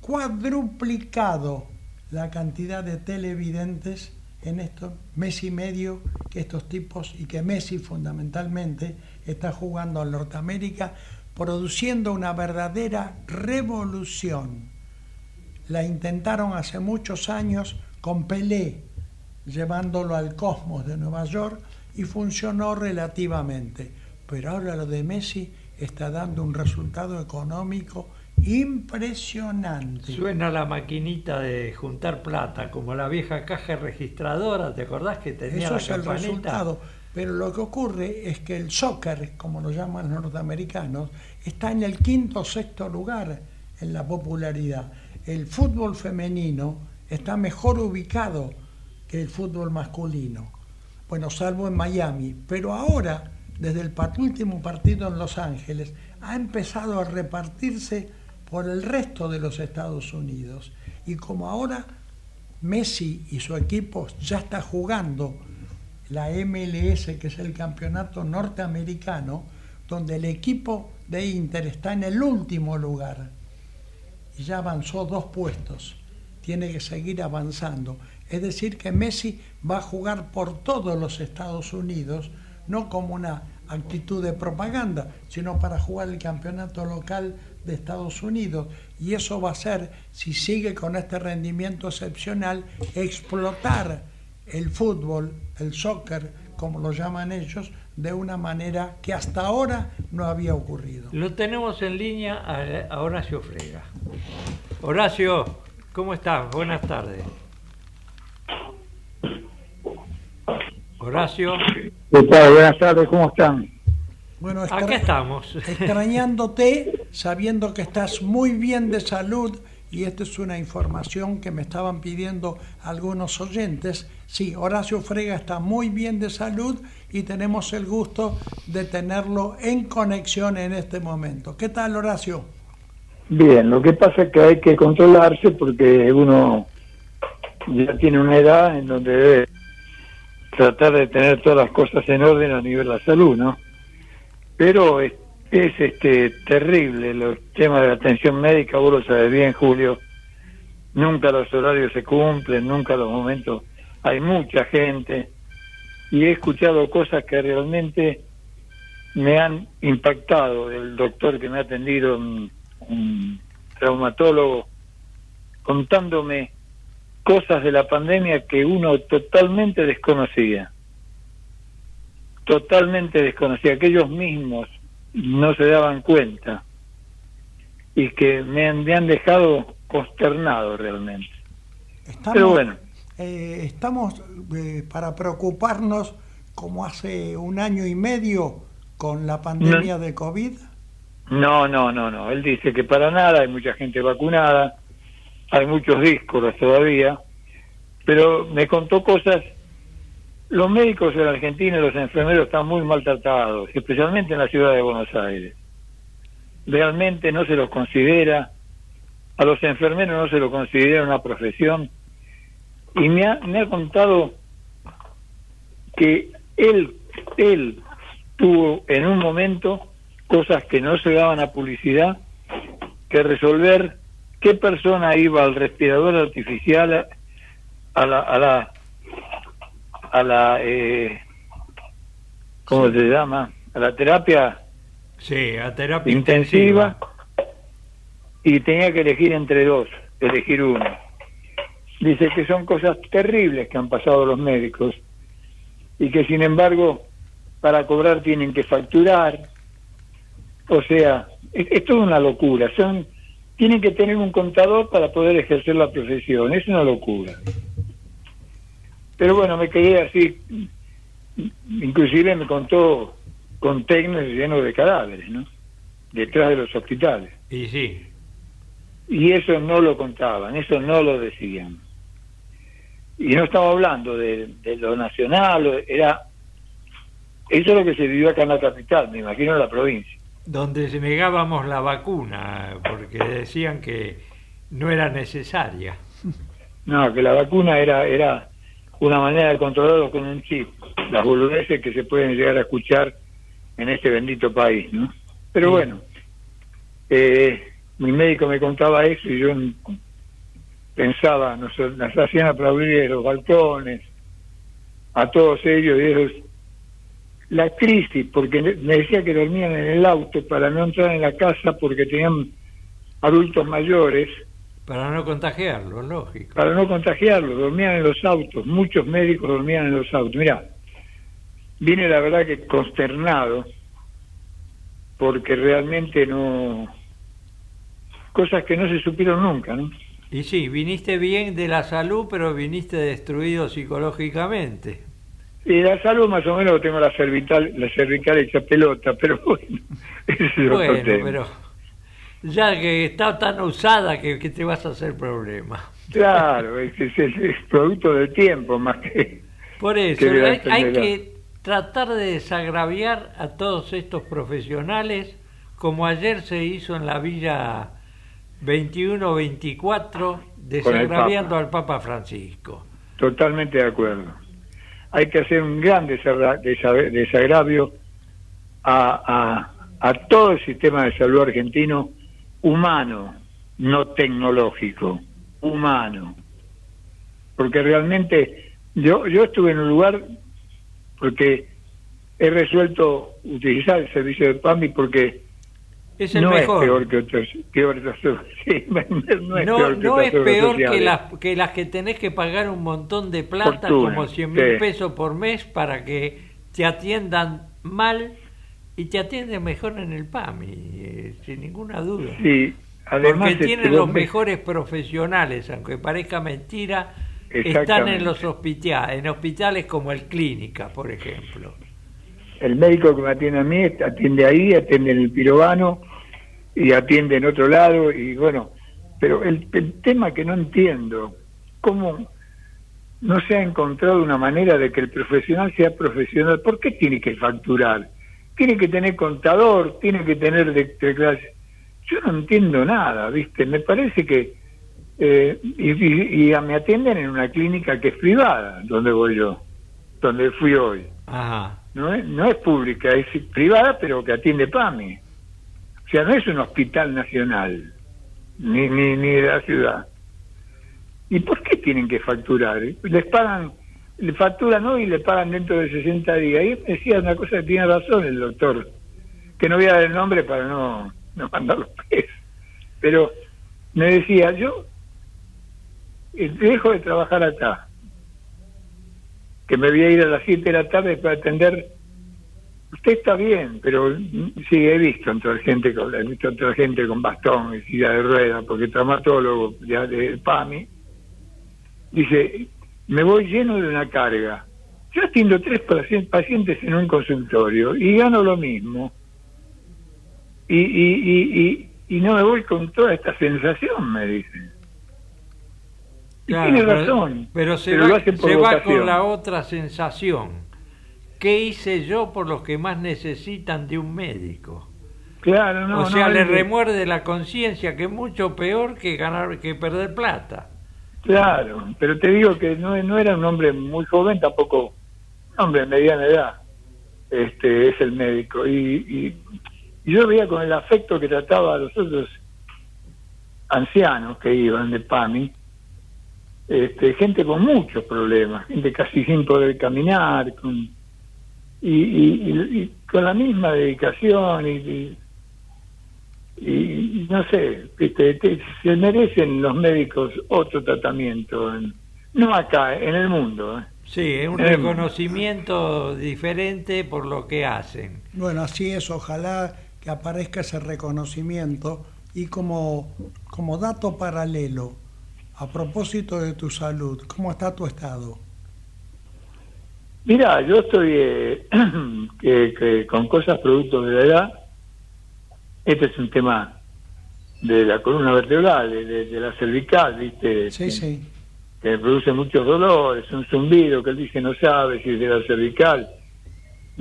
cuadruplicado la cantidad de televidentes en estos mes y medio que estos tipos y que Messi fundamentalmente está jugando en Norteamérica, produciendo una verdadera revolución. La intentaron hace muchos años con Pelé, llevándolo al Cosmos de Nueva York y funcionó relativamente pero ahora lo de Messi está dando un resultado económico impresionante. Suena la maquinita de juntar plata, como la vieja caja registradora, ¿te acordás que tenía Eso la es el resultado. Pero lo que ocurre es que el soccer, como lo llaman los norteamericanos, está en el quinto o sexto lugar en la popularidad. El fútbol femenino está mejor ubicado que el fútbol masculino. Bueno, salvo en Miami. Pero ahora desde el último partido en Los Ángeles, ha empezado a repartirse por el resto de los Estados Unidos. Y como ahora Messi y su equipo ya está jugando la MLS, que es el campeonato norteamericano, donde el equipo de Inter está en el último lugar y ya avanzó dos puestos, tiene que seguir avanzando. Es decir, que Messi va a jugar por todos los Estados Unidos, no como una actitud de propaganda, sino para jugar el campeonato local de Estados Unidos. Y eso va a ser, si sigue con este rendimiento excepcional, explotar el fútbol, el soccer, como lo llaman ellos, de una manera que hasta ahora no había ocurrido. Lo tenemos en línea a Horacio Frega. Horacio, ¿cómo estás? Buenas tardes. Horacio. ¿Qué tal? Buenas tardes, ¿cómo están? Bueno, Aquí estamos. Extrañándote, sabiendo que estás muy bien de salud, y esta es una información que me estaban pidiendo algunos oyentes. Sí, Horacio Frega está muy bien de salud y tenemos el gusto de tenerlo en conexión en este momento. ¿Qué tal, Horacio? Bien, lo que pasa es que hay que controlarse porque uno ya tiene una edad en donde debe tratar de tener todas las cosas en orden a nivel de la salud, ¿no? Pero es, este terrible los temas de atención médica, vos lo sabes bien, Julio. Nunca los horarios se cumplen, nunca los momentos. Hay mucha gente y he escuchado cosas que realmente me han impactado. El doctor que me ha atendido, un traumatólogo, contándome cosas de la pandemia que uno totalmente desconocía. Totalmente desconocía, que ellos mismos no se daban cuenta y que me han, me han dejado consternado realmente. Estamos, Pero bueno. eh, estamos eh, para preocuparnos como hace un año y medio con la pandemia de COVID. No, no, no, no. Él dice que para nada, hay mucha gente vacunada, hay muchos discos todavía, pero me contó cosas. Los médicos en Argentina y los enfermeros están muy maltratados, especialmente en la ciudad de Buenos Aires. Realmente no se los considera, a los enfermeros no se los considera una profesión. Y me ha, me ha contado que él, él tuvo en un momento cosas que no se daban a publicidad, que resolver qué persona iba al respirador artificial, a la, a la, a la, eh, ¿cómo se llama? A la terapia Sí, a terapia intensiva y tenía que elegir entre dos, elegir uno. Dice que son cosas terribles que han pasado los médicos y que sin embargo para cobrar tienen que facturar. O sea, es, es toda una locura. Son tienen que tener un contador para poder ejercer la profesión. Es una locura. Pero bueno, me quedé así. Inclusive me contó containers llenos de cadáveres, ¿no? Detrás de los hospitales. Y sí, Y eso no lo contaban, eso no lo decían. Y no estamos hablando de, de lo nacional, era... Eso es lo que se vivió acá en la capital, me imagino en la provincia. Donde negábamos la vacuna porque decían que no era necesaria. No, que la vacuna era era una manera de controlarlo con un chip. Las boludeces que se pueden llegar a escuchar en este bendito país, ¿no? Pero Sí. bueno, eh, mi médico me contaba eso y yo pensaba, nos, nos hacían aplaudir los balcones, a todos ellos, y ellos, la crisis, porque me decía que dormían en el auto para no entrar en la casa porque tenían adultos mayores, Para no contagiarlo, lógico. para no contagiarlos, dormían en los autos, muchos médicos dormían en los autos. Mira, vine la verdad que consternado, porque realmente no... cosas que no se supieron nunca, ¿no? Y sí, viniste bien de la salud, pero viniste destruido psicológicamente. Y la salud más o menos tengo la cervical, la cervical hecha pelota, pero bueno, es Bueno, tema. pero ya que está tan usada que, que te vas a hacer problema. Claro, es, es- es- producto del tiempo más que... Por eso, que hay, que tratar de desagraviar a todos estos profesionales, como ayer se hizo en la Villa 21-24, desagraviando Papa. al Papa Francisco. Totalmente de acuerdo. Hay que hacer un gran desagra- desa- desagravio a, a, a todo el sistema de salud argentino humano, no tecnológico, humano. Porque realmente yo, yo estuve en un lugar porque he resuelto utilizar el servicio de PAMI porque Es el no mejor. es peor que otros. Que otros sí, no es No, peor que no otras es obras peor que sociales. las, que las que tenés que pagar un montón de plata, Fortuna, como 100 mil sí. pesos por mes, para que te atiendan mal y te atienden mejor en el PAMI, eh, sin ninguna duda. Sí, además Porque este, tienen los mejores profesionales, aunque parezca mentira, están en los hospitales, en hospitales como el Clínica, por ejemplo. El médico que me atiende a mí atiende ahí, atiende en el pirobano y atiende en otro lado y bueno, pero el, el tema que no entiendo, ¿cómo no se ha encontrado una manera de que el profesional sea profesional? ¿Por qué tiene que facturar? Tiene que tener contador, tiene que tener de, clase. Yo no entiendo nada, ¿viste? Me parece que... eh, y, y- y me atienden en una clínica que es privada, donde voy yo, donde fui hoy Ajá. No es, no es pública, es privada, pero que atiende PAMI. O sea, no es un hospital nacional, ni, ni, ni de la ciudad. ¿Y por qué tienen que facturar? Les pagan, le facturan hoy y le pagan dentro de 60 días. Y me decía una cosa que tiene razón el doctor, que no voy a dar el nombre para no, no mandarlo preso. Pero me decía, yo eh, dejo de trabajar acá, que me voy a ir a las 7 de la tarde para atender. Usted está bien, pero sí, he visto otra gente con, he visto otra gente con bastón y silla de ruedas, porque traumatólogo ya de PAMI. dice, me voy lleno de una carga. Yo atiendo tres pacientes en un consultorio y gano lo mismo. Y, y, y, y, no me voy con toda esta sensación, me dicen. Tiene razón. Pero se, va, se va con la otra sensación. ¿Qué hice yo por los que más necesitan de un médico? Claro, no. O sea, le remuerde la conciencia, que es mucho peor que ganar, que perder plata. Claro, pero te digo que no, no era un hombre muy joven, tampoco un hombre de mediana edad. Este es el médico y, y, yo veía con el afecto que trataba a los otros ancianos que iban de PAMI, este, gente con muchos problemas, gente casi sin poder caminar, con, y, con la misma dedicación y, y no sé, se merecen los médicos otro tratamiento, no acá, en el mundo. ¿eh? Sí, es un reconocimiento diferente por lo que hacen. Bueno, así es, ojalá que aparezca ese reconocimiento y como, como dato paralelo, a propósito de tu salud, ¿cómo está tu estado? Mira, yo estoy eh, que, con cosas producto de la edad, este es un tema de la columna vertebral, de, la cervical, ¿viste? Sí, sí. Que produce muchos dolores, un zumbido que él dice no sabe si es de la cervical.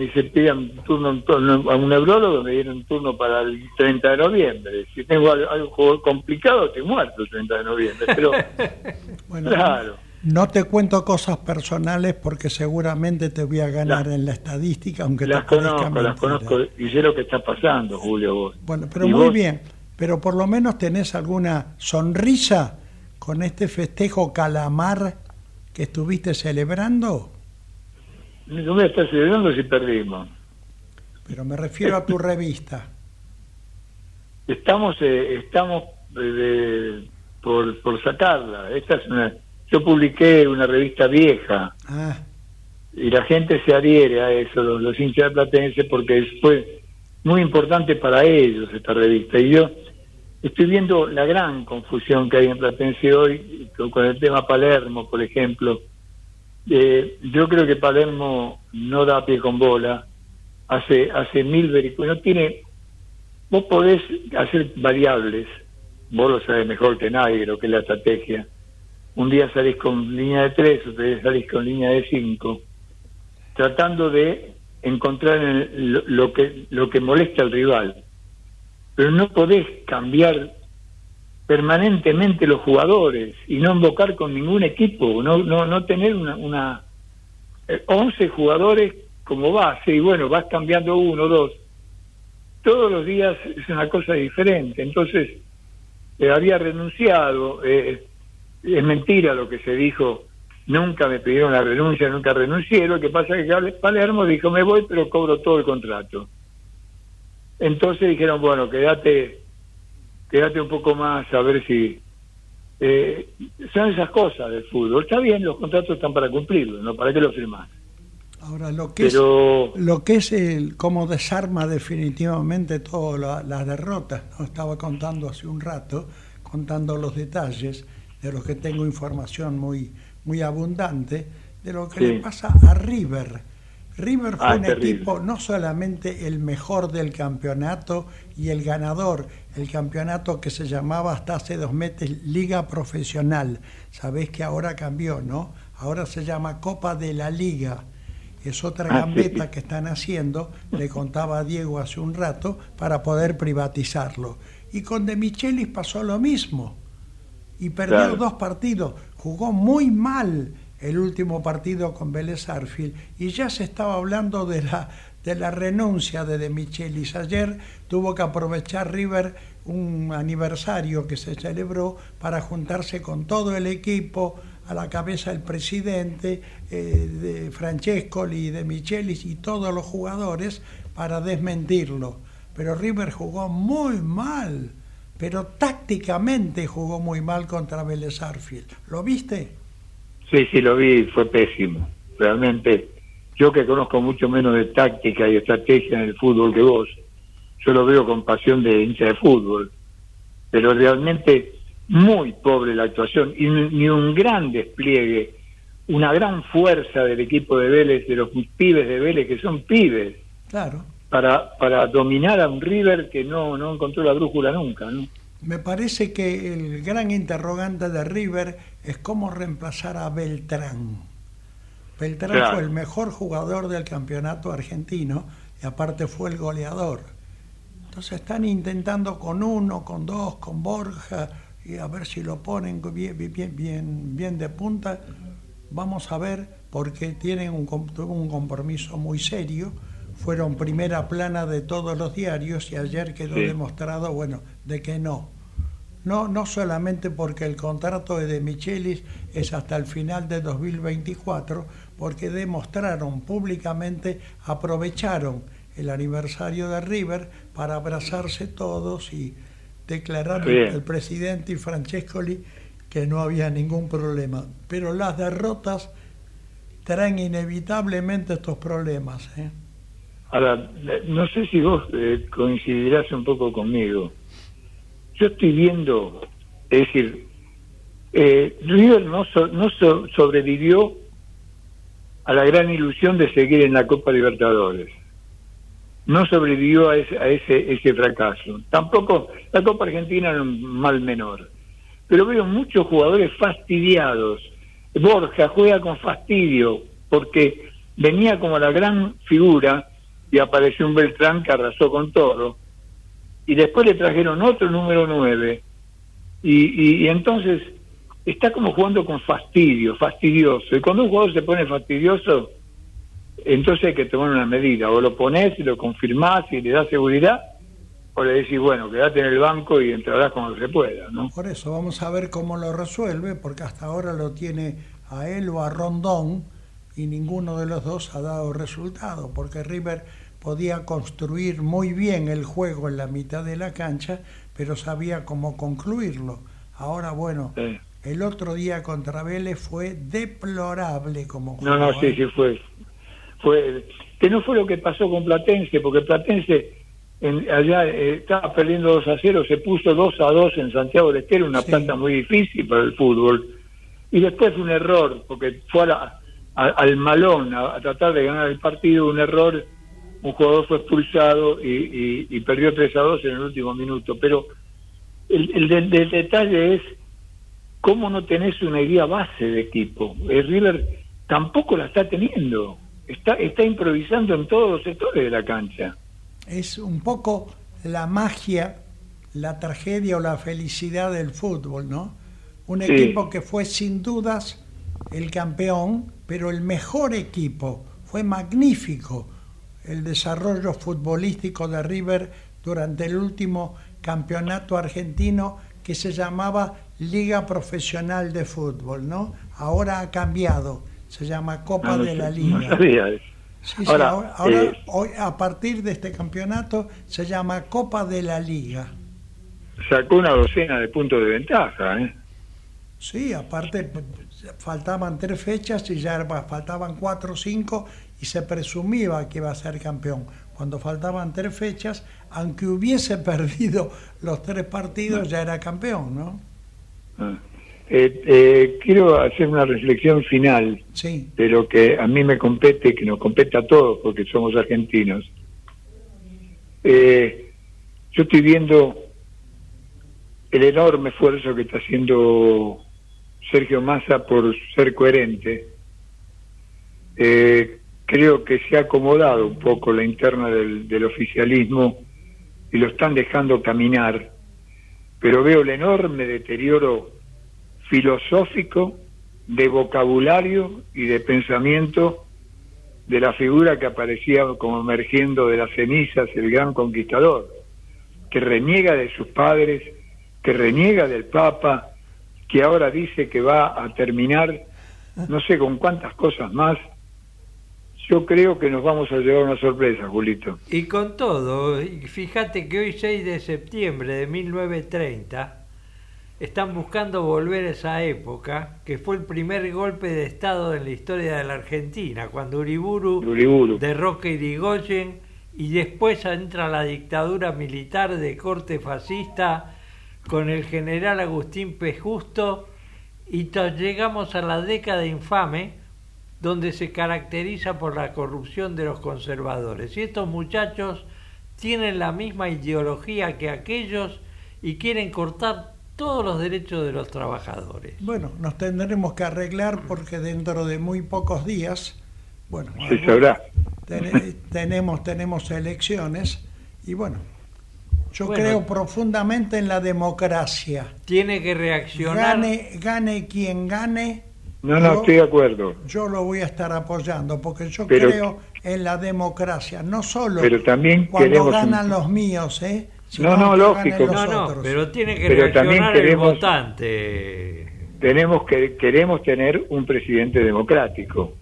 Me dice, pidan turno a un neurólogo, me dieron un turno para el 30 de noviembre. Si tengo algo, complicado, te muerto el 30 de noviembre. Pero, bueno, claro. No te cuento cosas personales porque seguramente te voy a ganar en la estadística, aunque las te conozco, las conozco y sé lo que está pasando, Julio. Vos. Bueno, pero muy bien. Pero por lo menos tenés alguna sonrisa con este festejo calamar que estuviste celebrando. No voy a estar celebrando si perdimos. Pero me refiero a tu revista. Estamos, eh, estamos eh, por, por sacarla. Esta es una yo publiqué una revista vieja ah. y la gente se adhiere a eso, los, hinchas de Platense, porque fue muy importante para ellos esta revista. Y yo estoy viendo la gran confusión que hay en Platense hoy con, el tema Palermo, por ejemplo. Eh, yo creo que Palermo no da pie con bola, hace, hace mil vericuetos, tiene, vos podés hacer variables, vos lo sabés mejor que nadie, lo que es la estrategia. Un día salís con línea de tres, otro día salís con línea de cinco, tratando de encontrar lo, que, lo que molesta al rival. Pero no podés cambiar permanentemente los jugadores y no invocar con ningún equipo, no, no, no tener una, una 11 eh, jugadores como base y bueno, vas cambiando uno, dos. Todos los días es una cosa diferente. Entonces, eh, había renunciado. Eh, es mentira lo que se dijo, nunca me pidieron la renuncia, nunca renuncié, lo que pasa es que Palermo dijo, me voy, pero cobro todo el contrato. Entonces dijeron, bueno, quédate, quédate un poco más a ver si... Eh, son esas cosas del fútbol. Está bien, los contratos están para cumplirlos, ¿no? ¿Para qué los firmás? Ahora, lo que Pero... es, lo que es el, cómo desarma definitivamente todas las derrotas, ¿no? Estaba contando hace un rato, contando los detalles de los que tengo información muy, muy abundante, de lo que le pasa a River. River fue ah, un equipo no solamente el mejor del campeonato y el ganador, el campeonato que se llamaba hasta hace dos meses Liga Profesional. Sabés que ahora cambió, ¿no? Ahora se llama Copa de la Liga. Es otra ah, gambeta que están haciendo, le contaba a Diego hace un rato, para poder privatizarlo. Y con De Michelis pasó lo mismo y perdió dos partidos. Jugó muy mal el último partido con Vélez Arfield y ya se estaba hablando de la, de la renuncia de De Michelis. Ayer tuvo que aprovechar River un aniversario que se celebró para juntarse con todo el equipo, a la cabeza el presidente eh, de Francescoli, de Michelis y todos los jugadores para desmentirlo. Pero River jugó muy mal pero tácticamente jugó muy mal contra Vélez Arfield. ¿Lo viste? Sí, sí, lo vi, fue pésimo. Realmente, yo que conozco mucho menos de táctica y estrategia en el fútbol que vos, yo lo veo con pasión de hincha de fútbol. Pero realmente muy pobre la actuación y ni un gran despliegue, una gran fuerza del equipo de Vélez, de los pibes de Vélez, que son pibes. Claro. Para, para dominar a un River que no, no encontró la brújula nunca, ¿no? Me parece que el gran interrogante de River es cómo reemplazar a Beltrán. Beltrán fue el mejor jugador del campeonato argentino y aparte fue el goleador. Entonces están intentando con uno, con dos, con Borja, y a ver si lo ponen bien, bien, bien, bien de punta. Vamos a ver, porque tienen un, un compromiso muy serio. Fueron primera plana de todos los diarios y ayer quedó demostrado, bueno, de que no. No, no solamente porque el contrato de Michelis es hasta el final de 2024, porque demostraron públicamente, aprovecharon el aniversario de River para abrazarse todos y declarar el presidente y Francescoli que no había ningún problema. Pero las derrotas traen inevitablemente estos problemas. ¿eh? Ahora, no sé si vos eh, coincidirás un poco conmigo. Yo estoy viendo, es decir, eh, River no, no sobrevivió a la gran ilusión de seguir en la Copa Libertadores no sobrevivió a ese, a ese, ese fracaso. Tampoco la Copa Argentina era un mal menor. Pero veo muchos jugadores fastidiados. Borja juega con fastidio porque venía como la gran figura y apareció un Beltrán que arrasó con todo. Y después le trajeron otro número 9. Y, y entonces está como jugando con fastidio, fastidioso. Y cuando un jugador se pone fastidioso, entonces hay que tomar una medida, o lo pones y lo confirmás y le das seguridad, o le decís, bueno, quédate en el banco y entrarás cuando se pueda, ¿no? Por eso, vamos a ver cómo lo resuelve, porque hasta ahora lo tiene a él o a Rondón, y ninguno de los dos ha dado resultado, porque River podía construir muy bien el juego en la mitad de la cancha, pero sabía cómo concluirlo. Ahora, bueno, el otro día contra Vélez fue deplorable como juego. No, no, sí, sí fue fue que no fue lo que pasó con Platense, porque Platense en, allá eh, estaba perdiendo 2 a 0, se puso 2 a 2 en Santiago del Estero, una planta muy difícil para el fútbol. Y después un error, porque fue al malón a, tratar de ganar el partido, un error, un jugador fue expulsado y, perdió 3 a 2 en el último minuto. Pero el, el, detalle es cómo no tenés una idea base de equipo. El River tampoco la está teniendo está, está improvisando en todos los sectores de la cancha. Es un poco la magia, la tragedia o la felicidad del fútbol, ¿no? Un equipo que fue sin dudas el campeón, pero el mejor equipo, fue magnífico el desarrollo futbolístico de River durante el último campeonato argentino que se llamaba Liga Profesional de Fútbol, ¿no? Ahora ha cambiado se llama Copa de la Liga. ahora, eh, hoy, a partir de este campeonato se llama Copa de la Liga. Sacó una docena de puntos de ventaja, ¿eh? Sí, aparte faltaban tres fechas y ya faltaban cuatro o cinco y se presumía que iba a ser campeón. Cuando faltaban tres fechas, aunque hubiese perdido los tres partidos, ya era campeón, ¿no? Ah. Eh, eh, quiero hacer una reflexión final de lo que a mí me compete, que nos compete a todos porque somos argentinos. Eh, yo estoy viendo el enorme esfuerzo que está haciendo Sergio Massa por ser coherente. Creo que se ha acomodado un poco la interna del, oficialismo y lo están dejando caminar, pero veo el enorme deterioro filosófico, de vocabulario y de pensamiento de la figura que aparecía como emergiendo de las cenizas, el gran conquistador, que reniega de sus padres, que reniega del Papa, que ahora dice que va a terminar no sé con cuántas cosas más. Yo creo que nos vamos a llevar una sorpresa, Julito. Y con todo, fíjate que hoy 6 de septiembre de 1930, están buscando volver a esa época, que fue el primer golpe de Estado en la historia de la Argentina, cuando Uriburu, Uriburu. derroca Irigoyen y después entra la dictadura militar de corte fascista con el general Agustín P. Justo y llegamos a la década infame donde se caracteriza por la corrupción de los conservadores. Y estos muchachos tienen la misma ideología que aquellos y quieren cortar todos los derechos de los trabajadores. Bueno, nos tendremos que arreglar porque dentro de muy pocos días, bueno, Se sabrá. tenemos, tenemos elecciones y bueno, yo Bueno. creo profundamente en la democracia. Tiene que reaccionar. Gane, gane quien gane, No, no, yo- estoy de acuerdo. yo lo voy a estar apoyando porque yo Pero- creo en la democracia, no solo Pero también cuando un- ganan los míos, ¿eh? No, no, lógico. No, no, pero tiene que Pero también queremos- el votante. Tenemos que queremos tener un presidente democrático.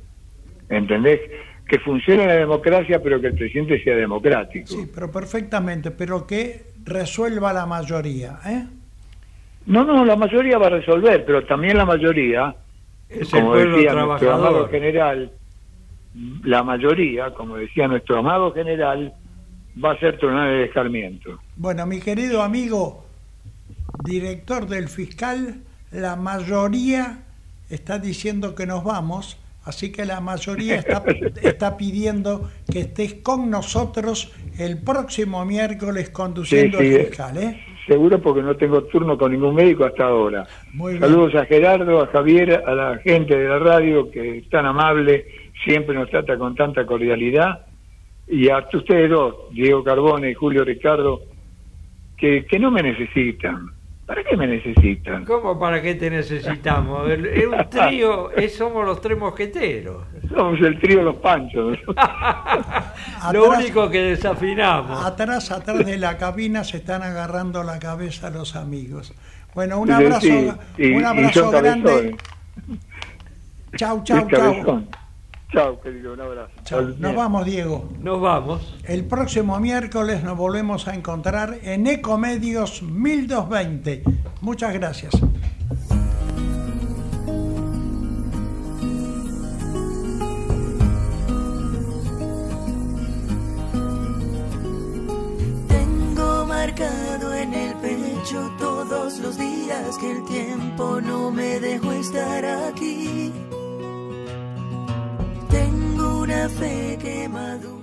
¿Entendés? Que funcione la democracia, pero que el presidente sea democrático. Sí, pero perfectamente, pero que resuelva la mayoría, ¿eh? No, no, la mayoría va a resolver, pero también la mayoría, Es el como pueblo decía nuestro amado trabajador. general, la mayoría, como decía nuestro amado general, va a ser tronar el escarmiento. Bueno, mi querido amigo, director del fiscal, la mayoría está diciendo que nos vamos, así que la mayoría está, está pidiendo que estés con nosotros el próximo miércoles conduciendo Sí, sí, el fiscal, ¿eh? Seguro porque no tengo turno con ningún médico hasta ahora. Muy bien. Saludos a Gerardo, a Javier, a la gente de la radio que es tan amable, siempre nos trata con tanta cordialidad. Y a ustedes dos, Diego Carbone y Julio Ricardo, que, que no me necesitan. ¿Para qué me necesitan? ¿Cómo para qué te necesitamos? El- Es un trío, es- somos los tres mosqueteros. Somos el trío Los Panchos. Lo Atrás- único que desafinamos. Atrás, atrás de la cabina se están agarrando la cabeza los amigos. Bueno, un abrazo, sí, un abrazo grande. Chau, chau, chau. Chao, querido, un abrazo. Chau. Nos vamos, Diego. Nos vamos. El próximo miércoles nos volvemos a encontrar en Ecomedios 1220. Muchas gracias. Tengo marcado en el pecho todos los días que el tiempo no me dejó estar aquí. Tengo